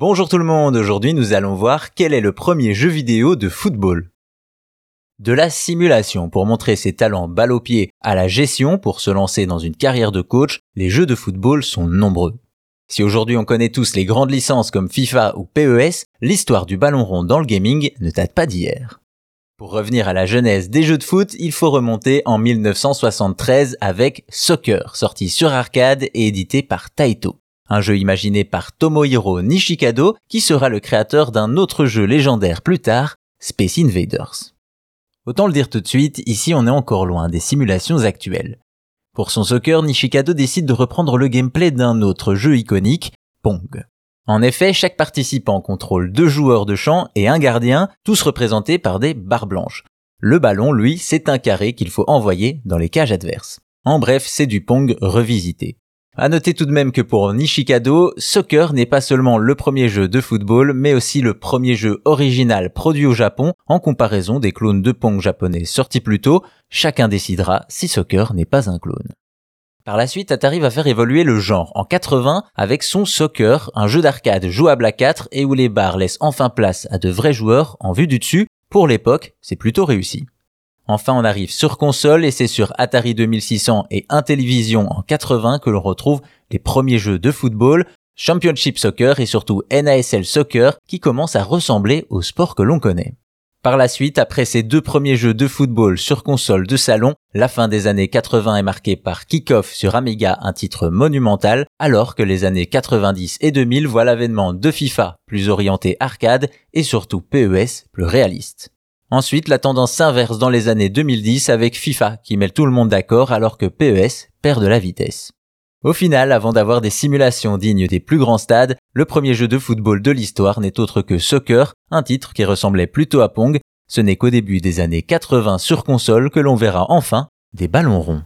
Bonjour tout le monde, aujourd'hui nous allons voir quel est le premier jeu vidéo de football. De la simulation pour montrer ses talents balle au pied à la gestion pour se lancer dans une carrière de coach, les jeux de football sont nombreux. Si aujourd'hui on connaît tous les grandes licences comme FIFA ou PES, l'histoire du ballon rond dans le gaming ne date pas d'hier. Pour revenir à la genèse des jeux de foot, il faut remonter en 1973 avec Soccer, sorti sur arcade et édité par Taito un jeu imaginé par Tomohiro Nishikado qui sera le créateur d'un autre jeu légendaire plus tard, Space Invaders. Autant le dire tout de suite, ici on est encore loin des simulations actuelles. Pour son soccer, Nishikado décide de reprendre le gameplay d'un autre jeu iconique, Pong. En effet, chaque participant contrôle deux joueurs de champ et un gardien, tous représentés par des barres blanches. Le ballon, lui, c'est un carré qu'il faut envoyer dans les cages adverses. En bref, c'est du Pong revisité. À noter tout de même que pour Nishikado, Soccer n'est pas seulement le premier jeu de football, mais aussi le premier jeu original produit au Japon en comparaison des clones de Pong japonais sortis plus tôt. Chacun décidera si Soccer n'est pas un clone. Par la suite, Atari va faire évoluer le genre en 80 avec son Soccer, un jeu d'arcade jouable à 4 et où les barres laissent enfin place à de vrais joueurs en vue du dessus. Pour l'époque, c'est plutôt réussi. Enfin, on arrive sur console et c'est sur Atari 2600 et Intellivision en 80 que l'on retrouve les premiers jeux de football, Championship Soccer et surtout NASL Soccer qui commencent à ressembler au sport que l'on connaît. Par la suite, après ces deux premiers jeux de football sur console de salon, la fin des années 80 est marquée par Kick-Off sur Amiga, un titre monumental, alors que les années 90 et 2000 voient l'avènement de FIFA, plus orienté arcade, et surtout PES, plus réaliste. Ensuite, la tendance s'inverse dans les années 2010 avec FIFA qui met tout le monde d'accord alors que PES perd de la vitesse. Au final, avant d'avoir des simulations dignes des plus grands stades, le premier jeu de football de l'histoire n'est autre que Soccer, un titre qui ressemblait plutôt à Pong. Ce n'est qu'au début des années 80 sur console que l'on verra enfin des ballons ronds.